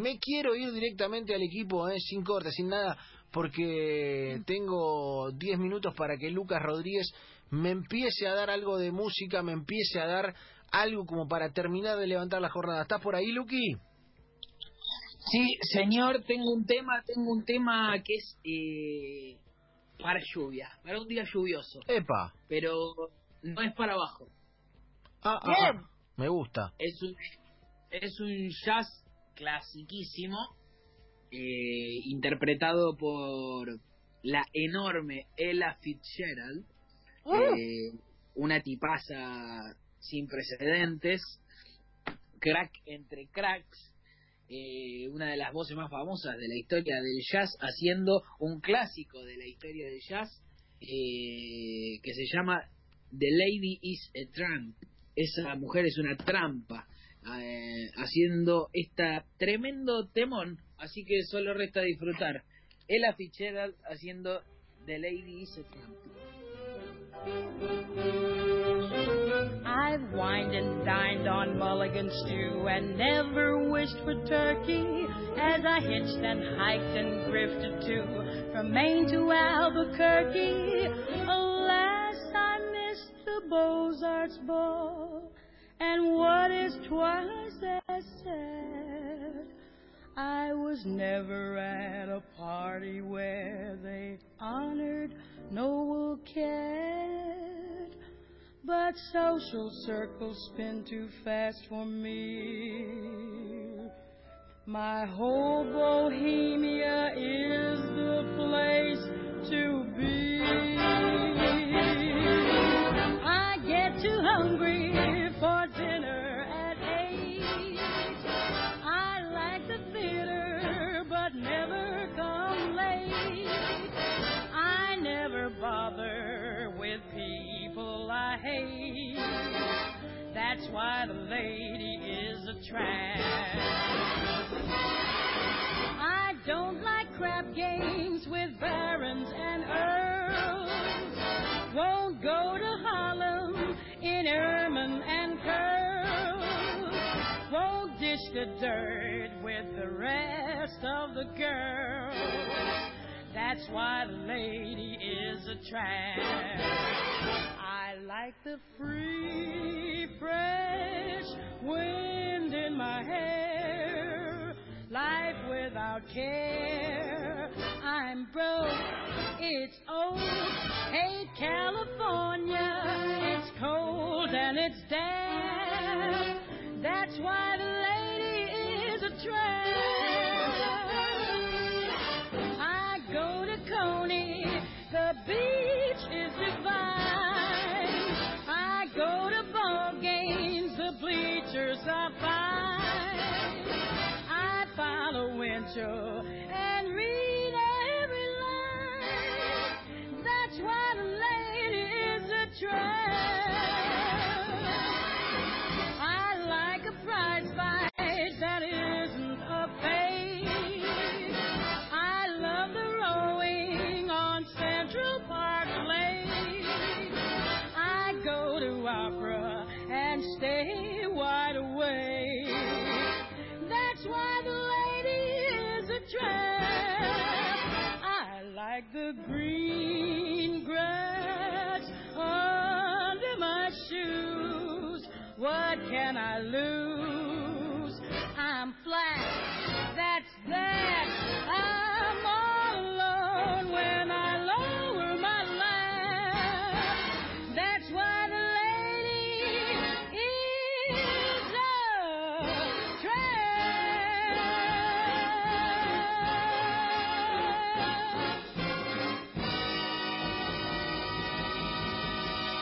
Me quiero ir directamente al equipo, eh, sin corte, sin nada, porque tengo 10 minutos para que Lucas Rodríguez me empiece a dar algo de música, me empiece a dar algo como para terminar de levantar la jornada. ¿Estás por ahí, Luqui? Sí, señor, tengo un tema, tengo un tema que es eh, para lluvia, para un día lluvioso. Epa. Pero no es para abajo. Ah, ah, ah, me gusta. Es un, es un jazz clasiquísimo, eh, interpretado por la enorme Ella Fitzgerald, ¡Uh! eh, una tipaza sin precedentes, crack entre cracks, eh, una de las voces más famosas de la historia del jazz, haciendo un clásico de la historia del jazz que se llama The Lady is a Tramp. Esa mujer es una trampa, eh, haciendo esta tremendo temón, así que solo resta disfrutar. Ella Fitzgerald haciendo The Lady is. I've wined and dined on mulligan stew and never wished for turkey as I hitched and hiked and grifted too from Maine to Albuquerque. Alas, I missed the Beaux-Arts ball and twice as sad I was never at a party where they honored Noël Coward. But social circles spin too fast for me. My whole Bohemia is the place to be. I get too hungry for dinner why the lady is a tramp. I don't like crap games with barons and earls. Won't go to Harlem in ermine and curls. Won't dish the dirt with the rest of the girls. That's why the lady is a tramp. I like the free, fresh wind in my hair. Life without care. I'm broke. It's old. Hate California. It's cold and it's damp. That's why the lady is a tramp. Are. I follow Winchell and read every line. That's why the lady is a tramp. I like a prize fight that isn't a fake. I love the rowing on Central Park Lake. I go to opera and stay can I lose?